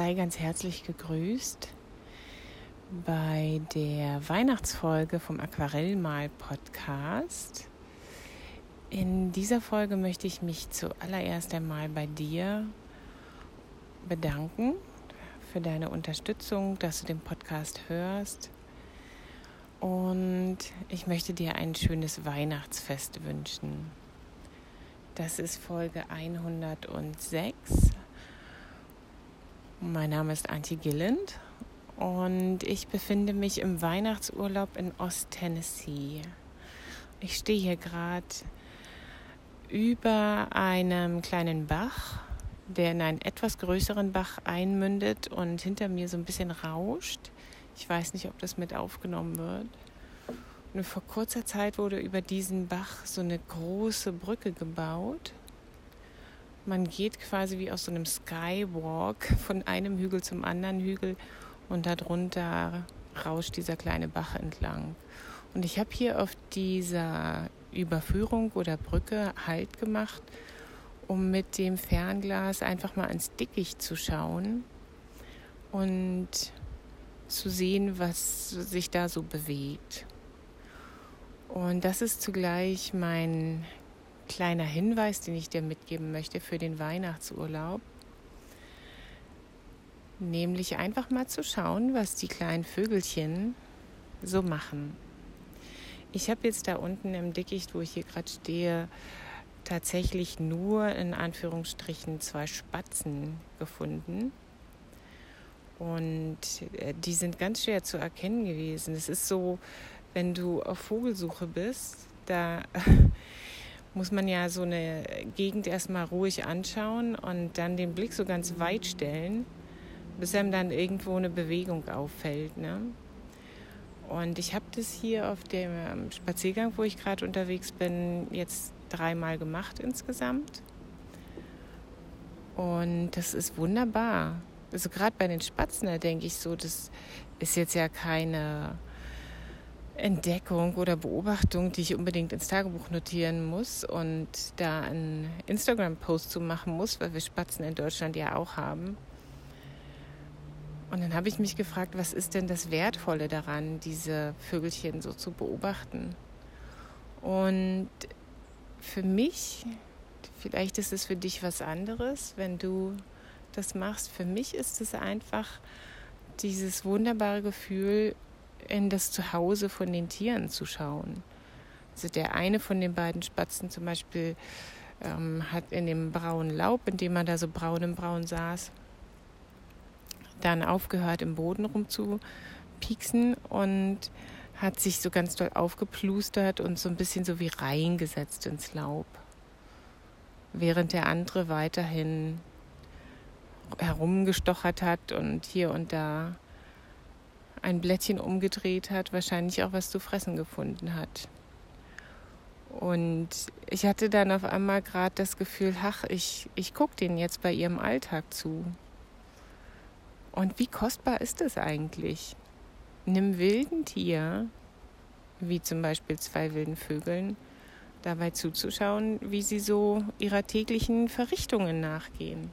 Sei ganz herzlich gegrüßt bei der Weihnachtsfolge vom Aquarellmal-Podcast. In dieser Folge möchte ich mich zuallererst einmal bei dir bedanken für deine Unterstützung, dass du den Podcast hörst. Und ich möchte dir ein schönes Weihnachtsfest wünschen. Das ist Folge 106. Mein Name ist Antje Gilland und ich befinde mich im Weihnachtsurlaub in Ost-Tennessee. Ich stehe hier gerade über einem kleinen Bach, der in einen etwas größeren Bach einmündet und hinter mir so ein bisschen rauscht. Ich weiß nicht, ob das mit aufgenommen wird. Und vor kurzer Zeit wurde über diesen Bach so eine große Brücke gebaut. Man geht quasi wie aus so einem Skywalk von einem Hügel zum anderen Hügel und darunter rauscht dieser kleine Bach entlang. Und ich habe hier auf dieser Überführung oder Brücke Halt gemacht, um mit dem Fernglas einfach mal ins Dickicht zu schauen und zu sehen, was sich da so bewegt. Und das ist zugleich mein kleiner Hinweis, den ich dir mitgeben möchte für den Weihnachtsurlaub. Nämlich einfach mal zu schauen, was die kleinen Vögelchen so machen. Ich habe jetzt da unten im Dickicht, wo ich hier gerade stehe, tatsächlich nur in Anführungsstrichen zwei Spatzen gefunden. Und äh, die sind ganz schwer zu erkennen gewesen. Es ist so, wenn du auf Vogelsuche bist, da muss man ja so eine Gegend erstmal ruhig anschauen und dann den Blick so ganz weit stellen, bis einem dann irgendwo eine Bewegung auffällt. Ne? Und ich habe das hier auf dem ähm, Spaziergang, wo ich gerade unterwegs bin, jetzt dreimal gemacht insgesamt. Und das ist wunderbar. Also gerade bei den Spatzen, da denke ich so, das ist jetzt ja keine Entdeckung oder Beobachtung, die ich unbedingt ins Tagebuch notieren muss und da einen Instagram-Post zu machen muss, weil wir Spatzen in Deutschland ja auch haben. Und dann habe ich mich gefragt, was ist denn das Wertvolle daran, diese Vögelchen so zu beobachten? Und für mich, vielleicht ist es für dich was anderes, wenn du das machst. Für mich ist es einfach dieses wunderbare Gefühl, in das Zuhause von den Tieren zu schauen. Also der eine von den beiden Spatzen zum Beispiel ähm, hat in dem braunen Laub, in dem man da so braun im Braun saß, dann aufgehört im Boden rumzupieksen und hat sich so ganz doll aufgeplustert und so ein bisschen so wie reingesetzt ins Laub. Während der andere weiterhin herumgestochert hat und hier und da ein Blättchen umgedreht hat, wahrscheinlich auch was zu fressen gefunden hat. Und ich hatte dann auf einmal gerade das Gefühl, ach, ich, ich gucke denen jetzt bei ihrem Alltag zu. Und wie kostbar ist es eigentlich, einem wilden Tier, wie zum Beispiel zwei wilden Vögeln, dabei zuzuschauen, wie sie so ihrer täglichen Verrichtungen nachgehen.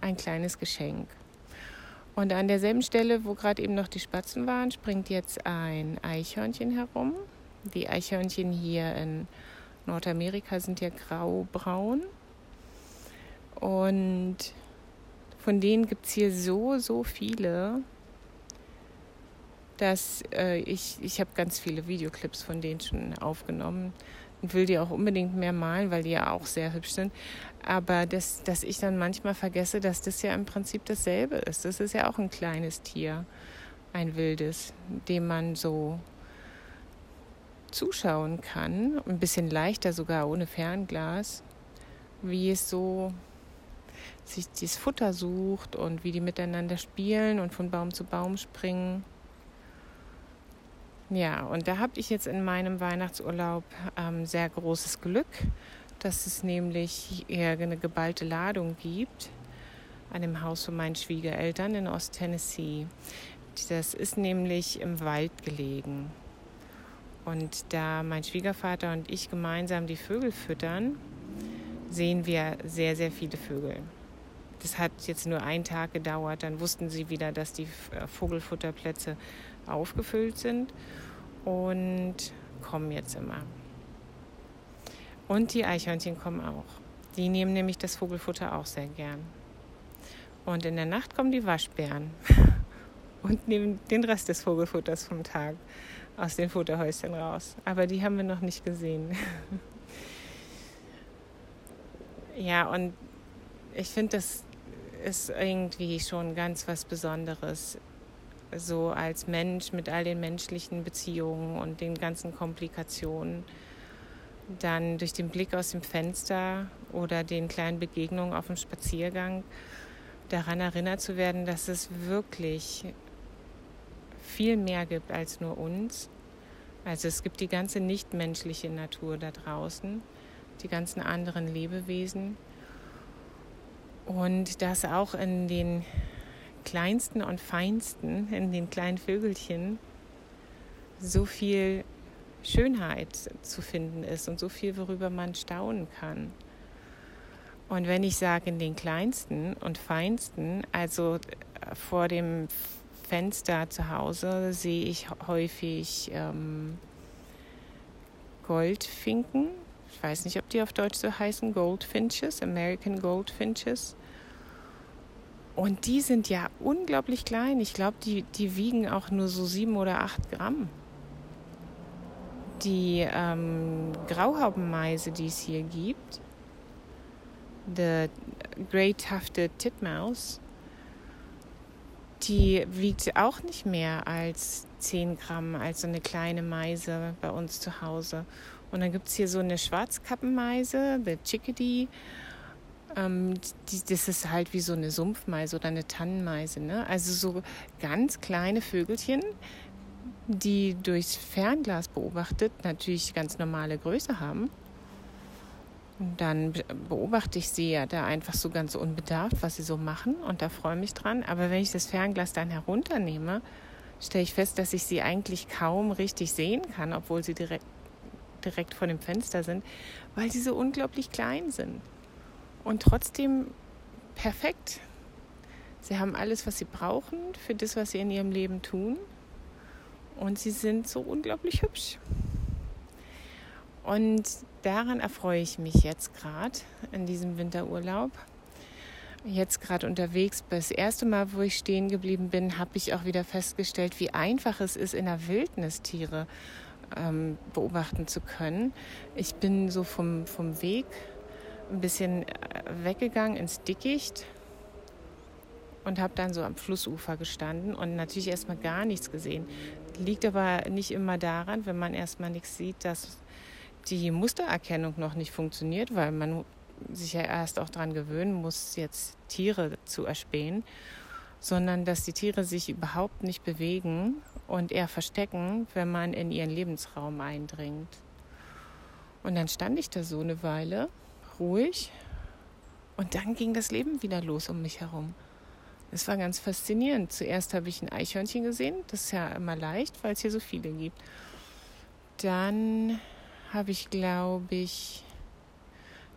Ein kleines Geschenk. Und an derselben Stelle, wo gerade eben noch die Spatzen waren, springt jetzt ein Eichhörnchen herum. Die Eichhörnchen hier in Nordamerika sind ja grau-braun. Und von denen gibt es hier so, so viele, dass äh, ich, ich habe ganz viele Videoclips von denen schon aufgenommen und will die auch unbedingt mehr malen, weil die ja auch sehr hübsch sind. Aber das, dass ich dann manchmal vergesse, dass das ja im Prinzip dasselbe ist. Das ist ja auch ein kleines Tier, ein wildes, dem man so zuschauen kann, ein bisschen leichter sogar ohne Fernglas, wie es so sich dieses Futter sucht und wie die miteinander spielen und von Baum zu Baum springen. Ja, und da habe ich jetzt in meinem Weihnachtsurlaub ähm, sehr großes Glück, dass es nämlich eher eine geballte Ladung gibt an dem Haus von meinen Schwiegereltern in Ost-Tennessee. Das ist nämlich im Wald gelegen. Und da mein Schwiegervater und ich gemeinsam die Vögel füttern, sehen wir sehr, sehr viele Vögel. Das hat jetzt nur einen Tag gedauert, dann wussten sie wieder, dass die äh, Vogelfutterplätze aufgefüllt sind und kommen jetzt immer. Und die Eichhörnchen kommen auch. Die nehmen nämlich das Vogelfutter auch sehr gern. Und in der Nacht kommen die Waschbären und nehmen den Rest des Vogelfutters vom Tag aus den Futterhäuschen raus. Aber die haben wir noch nicht gesehen. ja, und ich finde, das ist irgendwie schon ganz was Besonderes. So als Mensch mit all den menschlichen Beziehungen und den ganzen Komplikationen dann durch den Blick aus dem Fenster oder den kleinen Begegnungen auf dem Spaziergang daran erinnert zu werden, dass es wirklich viel mehr gibt als nur uns. Also es gibt die ganze nichtmenschliche Natur da draußen, die ganzen anderen Lebewesen. Und dass auch in den kleinsten und feinsten, in den kleinen Vögelchen, so viel Schönheit zu finden ist und so viel, worüber man staunen kann. Und wenn ich sage in den kleinsten und feinsten, also äh, vor dem Fenster zu Hause sehe ich häufig ähm, Goldfinken. Ich weiß nicht, ob die auf Deutsch so heißen, Goldfinches, American Goldfinches. Und die sind ja unglaublich klein. Ich glaube, die, die wiegen auch nur so sieben oder acht Gramm die ähm, Grauhaubenmeise, die es hier gibt, the Grey Tufted Titmouse, die wiegt auch nicht mehr als 10 Gramm, als so eine kleine Meise bei uns zu Hause. Und dann gibt es hier so eine Schwarzkappenmeise, the Chickadee. Ähm, die, das ist halt wie so eine Sumpfmeise oder eine Tannenmeise. Ne? Also so ganz kleine Vögelchen, die durchs Fernglas beobachtet natürlich ganz normale Größe haben. Und dann beobachte ich sie ja da einfach so ganz unbedarft, was sie so machen und da freue mich dran. Aber wenn ich das Fernglas dann herunternehme, stelle ich fest, dass ich sie eigentlich kaum richtig sehen kann, obwohl sie direkt, direkt vor dem Fenster sind, weil sie so unglaublich klein sind. Und trotzdem perfekt. Sie haben alles, was sie brauchen für das, was sie in ihrem Leben tun. Und sie sind so unglaublich hübsch. Und daran erfreue ich mich jetzt gerade in diesem Winterurlaub. Jetzt gerade unterwegs, das erste Mal, wo ich stehen geblieben bin, habe ich auch wieder festgestellt, wie einfach es ist, in der Wildnis Tiere ähm, beobachten zu können. Ich bin so vom, vom Weg ein bisschen äh, weggegangen ins Dickicht und habe dann so am Flussufer gestanden und natürlich erstmal gar nichts gesehen. Liegt aber nicht immer daran, wenn man erstmal nichts sieht, dass die Mustererkennung noch nicht funktioniert, weil man sich ja erst auch daran gewöhnen muss, jetzt Tiere zu erspähen, sondern dass die Tiere sich überhaupt nicht bewegen und eher verstecken, wenn man in ihren Lebensraum eindringt. Und dann stand ich da so eine Weile, ruhig, und dann ging das Leben wieder los um mich herum. Es war ganz faszinierend. Zuerst habe ich ein Eichhörnchen gesehen. Das ist ja immer leicht, weil es hier so viele gibt. Dann habe ich, glaube ich,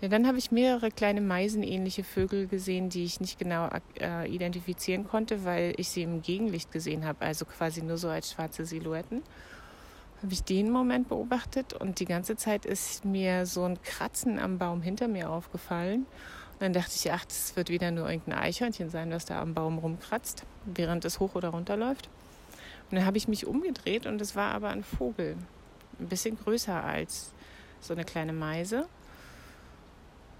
ja, dann habe ich mehrere kleine Meisenähnliche Vögel gesehen, die ich nicht genau äh, identifizieren konnte, weil ich sie im Gegenlicht gesehen habe, also quasi nur so als schwarze Silhouetten. Habe ich den Moment beobachtet und die ganze Zeit ist mir so ein Kratzen am Baum hinter mir aufgefallen. Dann dachte ich, ach, das wird wieder nur irgendein Eichhörnchen sein, das da am Baum rumkratzt, während es hoch oder runter läuft. Und dann habe ich mich umgedreht und es war aber ein Vogel, ein bisschen größer als so eine kleine Meise.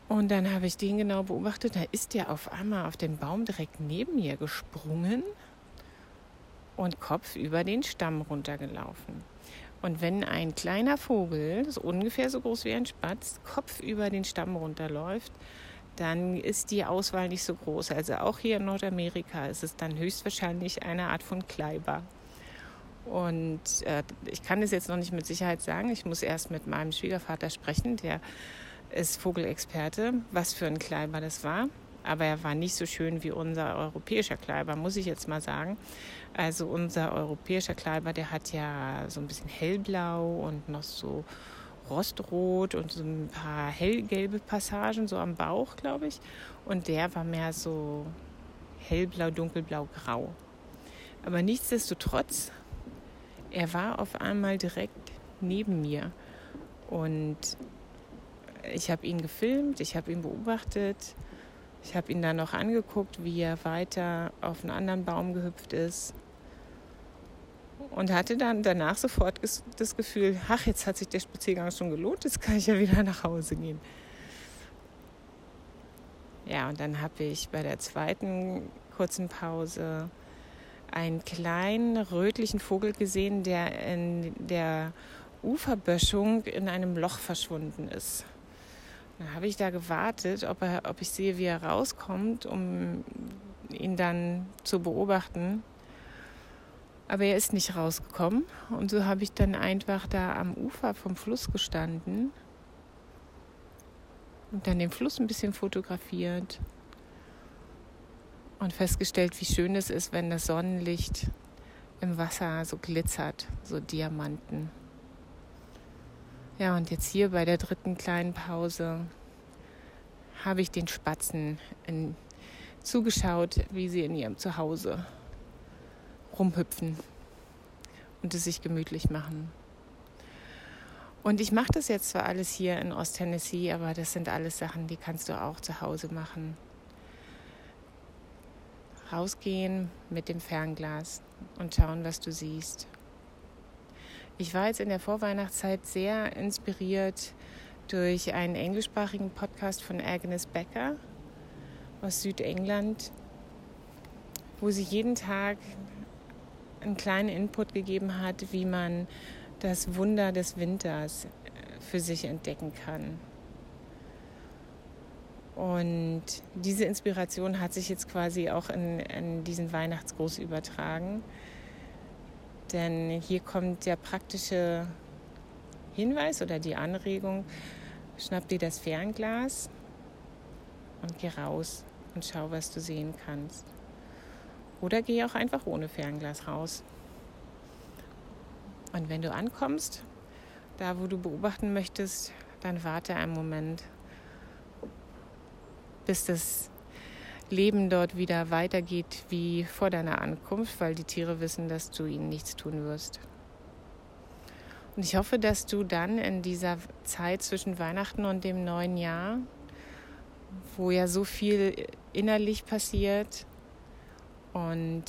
Und dann habe ich den genau beobachtet. Da ist der auf einmal auf den Baum direkt neben mir gesprungen und Kopf über den Stamm runtergelaufen. Und wenn ein kleiner Vogel, das ungefähr so groß wie ein Spatz, Kopf über den Stamm runterläuft, dann ist die Auswahl nicht so groß. Also auch hier in Nordamerika ist es dann höchstwahrscheinlich eine Art von Kleiber. Und äh, ich kann es jetzt noch nicht mit Sicherheit sagen. Ich muss erst mit meinem Schwiegervater sprechen, der ist Vogelexperte, was für ein Kleiber das war. Aber er war nicht so schön wie unser europäischer Kleiber, muss ich jetzt mal sagen. Also unser europäischer Kleiber, der hat ja so ein bisschen hellblau und noch so rostrot und so ein paar hellgelbe Passagen, so am Bauch, glaube ich. Und der war mehr so hellblau, dunkelblau, grau. Aber nichtsdestotrotz, er war auf einmal direkt neben mir. Und ich habe ihn gefilmt, ich habe ihn beobachtet, ich habe ihn dann noch angeguckt, wie er weiter auf einen anderen Baum gehüpft ist. Und hatte dann danach sofort das Gefühl, ach, jetzt hat sich der Spaziergang schon gelohnt, jetzt kann ich ja wieder nach Hause gehen. Ja, und dann habe ich bei der zweiten kurzen Pause einen kleinen rötlichen Vogel gesehen, der in der Uferböschung in einem Loch verschwunden ist. Dann habe ich da gewartet, ob, er, ob ich sehe, wie er rauskommt, um ihn dann zu beobachten. Aber er ist nicht rausgekommen. Und so habe ich dann einfach da am Ufer vom Fluss gestanden und dann den Fluss ein bisschen fotografiert und festgestellt, wie schön es ist, wenn das Sonnenlicht im Wasser so glitzert, so Diamanten. Ja, und jetzt hier bei der dritten kleinen Pause habe ich den Spatzen in, zugeschaut, wie sie in ihrem Zuhause rumhüpfen und es sich gemütlich machen. Und ich mache das jetzt zwar alles hier in Ost-Tennessee, aber das sind alles Sachen, die kannst du auch zu Hause machen. Rausgehen mit dem Fernglas und schauen, was du siehst. Ich war jetzt in der Vorweihnachtszeit sehr inspiriert durch einen englischsprachigen Podcast von Agnes Becker aus Südengland, wo sie jeden Tag einen kleinen Input gegeben hat, wie man das Wunder des Winters äh, für sich entdecken kann. Und diese Inspiration hat sich jetzt quasi auch in, in diesen Weihnachtsgruß übertragen. Denn hier kommt der praktische Hinweis oder die Anregung, schnapp dir das Fernglas und geh raus und schau, was du sehen kannst. Oder geh auch einfach ohne Fernglas raus. Und wenn du ankommst, da wo du beobachten möchtest, dann warte einen Moment, bis das Leben dort wieder weitergeht wie vor deiner Ankunft, weil die Tiere wissen, dass du ihnen nichts tun wirst. Und ich hoffe, dass du dann in dieser Zeit zwischen Weihnachten und dem neuen Jahr, wo ja so viel innerlich passiert und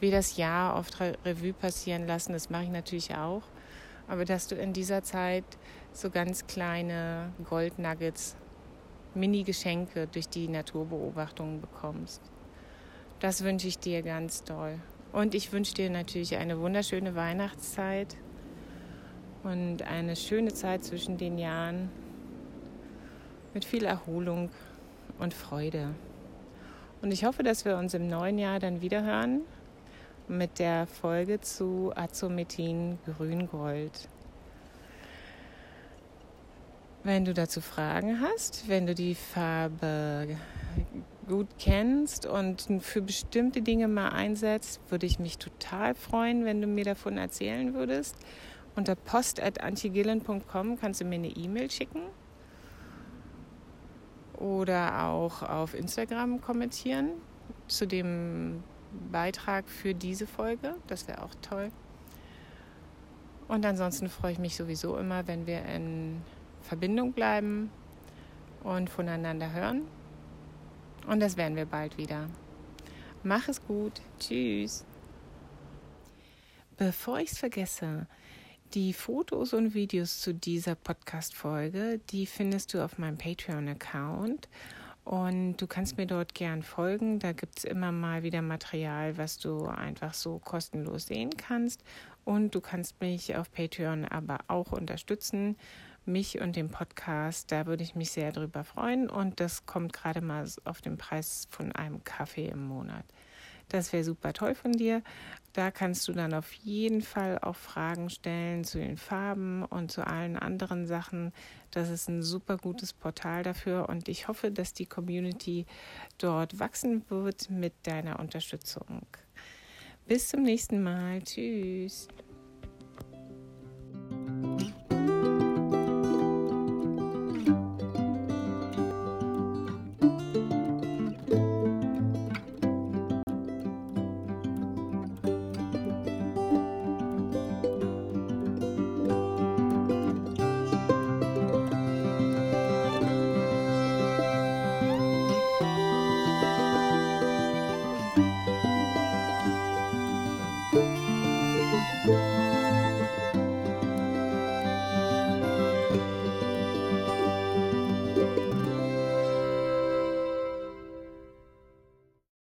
wir das Jahr oft Revue passieren lassen, das mache ich natürlich auch, aber dass du in dieser Zeit so ganz kleine Goldnuggets, Mini-Geschenke durch die Naturbeobachtungen bekommst. Das wünsche ich dir ganz doll. Und ich wünsche dir natürlich eine wunderschöne Weihnachtszeit und eine schöne Zeit zwischen den Jahren mit viel Erholung und Freude. Und ich hoffe, dass wir uns im neuen Jahr dann wieder hören mit der Folge zu Azometin Grüngold. Wenn du dazu Fragen hast, wenn du die Farbe gut kennst und für bestimmte Dinge mal einsetzt, würde ich mich total freuen, wenn du mir davon erzählen würdest. Unter post.antigillen.com kannst du mir eine E-Mail schicken oder auch auf Instagram kommentieren zu dem Beitrag für diese Folge. Das wäre auch toll. Und ansonsten freue ich mich sowieso immer, wenn wir in Verbindung bleiben und voneinander hören. Und das werden wir bald wieder. Mach es gut. Tschüss. Bevor ich es vergesse, die Fotos und Videos zu dieser Podcast-Folge, die findest du auf meinem Patreon-Account. Und du kannst mir dort gern folgen. Da gibt es immer mal wieder Material, was du einfach so kostenlos sehen kannst. Und du kannst mich auf Patreon aber auch unterstützen, mich und den Podcast. Da würde ich mich sehr drüber freuen. Und das kommt gerade mal auf den Preis von einem Kaffee im Monat. Das wäre super toll von dir. Da kannst du dann auf jeden Fall auch Fragen stellen zu den Farben und zu allen anderen Sachen. Das ist ein super gutes Portal dafür und ich hoffe, dass die Community dort wachsen wird mit deiner Unterstützung. Bis zum nächsten Mal. Tschüss.